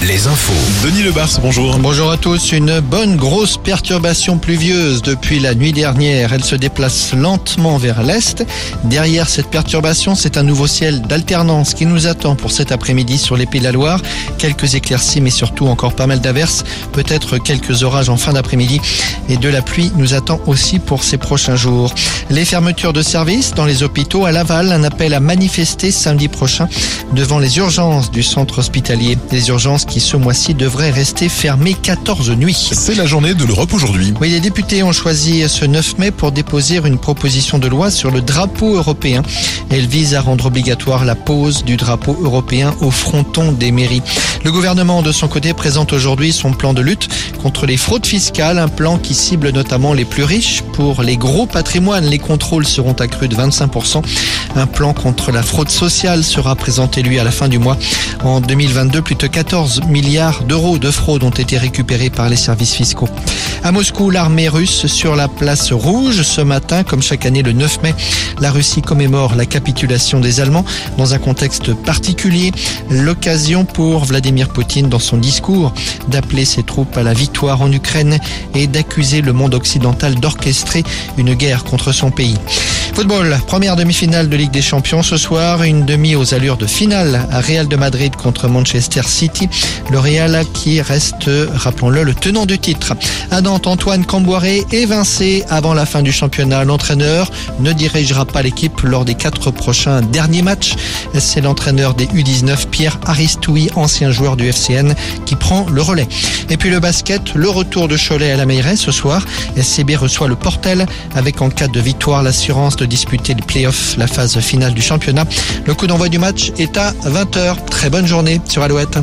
Les infos. Denis Lebars, bonjour. Bonjour à tous. Une bonne grosse perturbation pluvieuse depuis la nuit dernière. Elle se déplace lentement vers l'est. Derrière cette perturbation, c'est un nouveau ciel d'alternance qui nous attend pour cet après-midi sur les Pays de la Loire. Quelques éclaircies, mais surtout encore pas mal d'averses. Peut-être quelques orages en fin d'après-midi. Et de la pluie nous attend aussi pour ces prochains jours. Les fermetures de services dans les hôpitaux à Laval. Un appel à manifester samedi prochain devant les urgences du centre hospitalier. Les urgences qui ce mois-ci devraient rester fermées 14 nuits. C'est la journée de l'Europe aujourd'hui. Oui, les députés ont choisi ce 9 mai pour déposer une proposition de loi sur le drapeau européen. Elle vise à rendre obligatoire la pose du drapeau européen au fronton des mairies. Le gouvernement, de son côté, présente aujourd'hui son plan de lutte contre les fraudes fiscales, un plan qui cible notamment les plus riches. Pour les gros patrimoines, les contrôles seront accrus de 25%. Un plan contre la fraude sociale sera présenté, lui, à la fin du mois. En 2022, plus de 14 milliards d'euros de fraude ont été récupérés par les services fiscaux. À Moscou, l'armée russe sur la place rouge ce matin, comme chaque année le 9 mai, la Russie commémore la capitulation des Allemands dans un contexte particulier. L'occasion pour Vladimir Poutine, dans son discours, d'appeler ses troupes à la victoire en Ukraine et d'accuser le monde occidental d'orchestrer une guerre contre son pays. Football, première demi-finale de Ligue des Champions ce soir, une demi aux allures de finale à Real de Madrid contre Manchester City. Le Real qui reste, rappelons-le, le tenant du titre. À Antoine Camboiré évincé avant la fin du championnat. L'entraîneur ne dirigera pas l'équipe lors des quatre prochains derniers matchs. C'est l'entraîneur des U19, Pierre Aristoui, ancien joueur du FCN, qui prend le relais. Et puis le basket, le retour de Cholet à la Meilleray ce soir. SCB reçoit le Portel avec en cas de victoire l'assurance de disputer les playoffs, la phase finale du championnat. Le coup d'envoi du match est à 20h. Très bonne journée sur Alouette.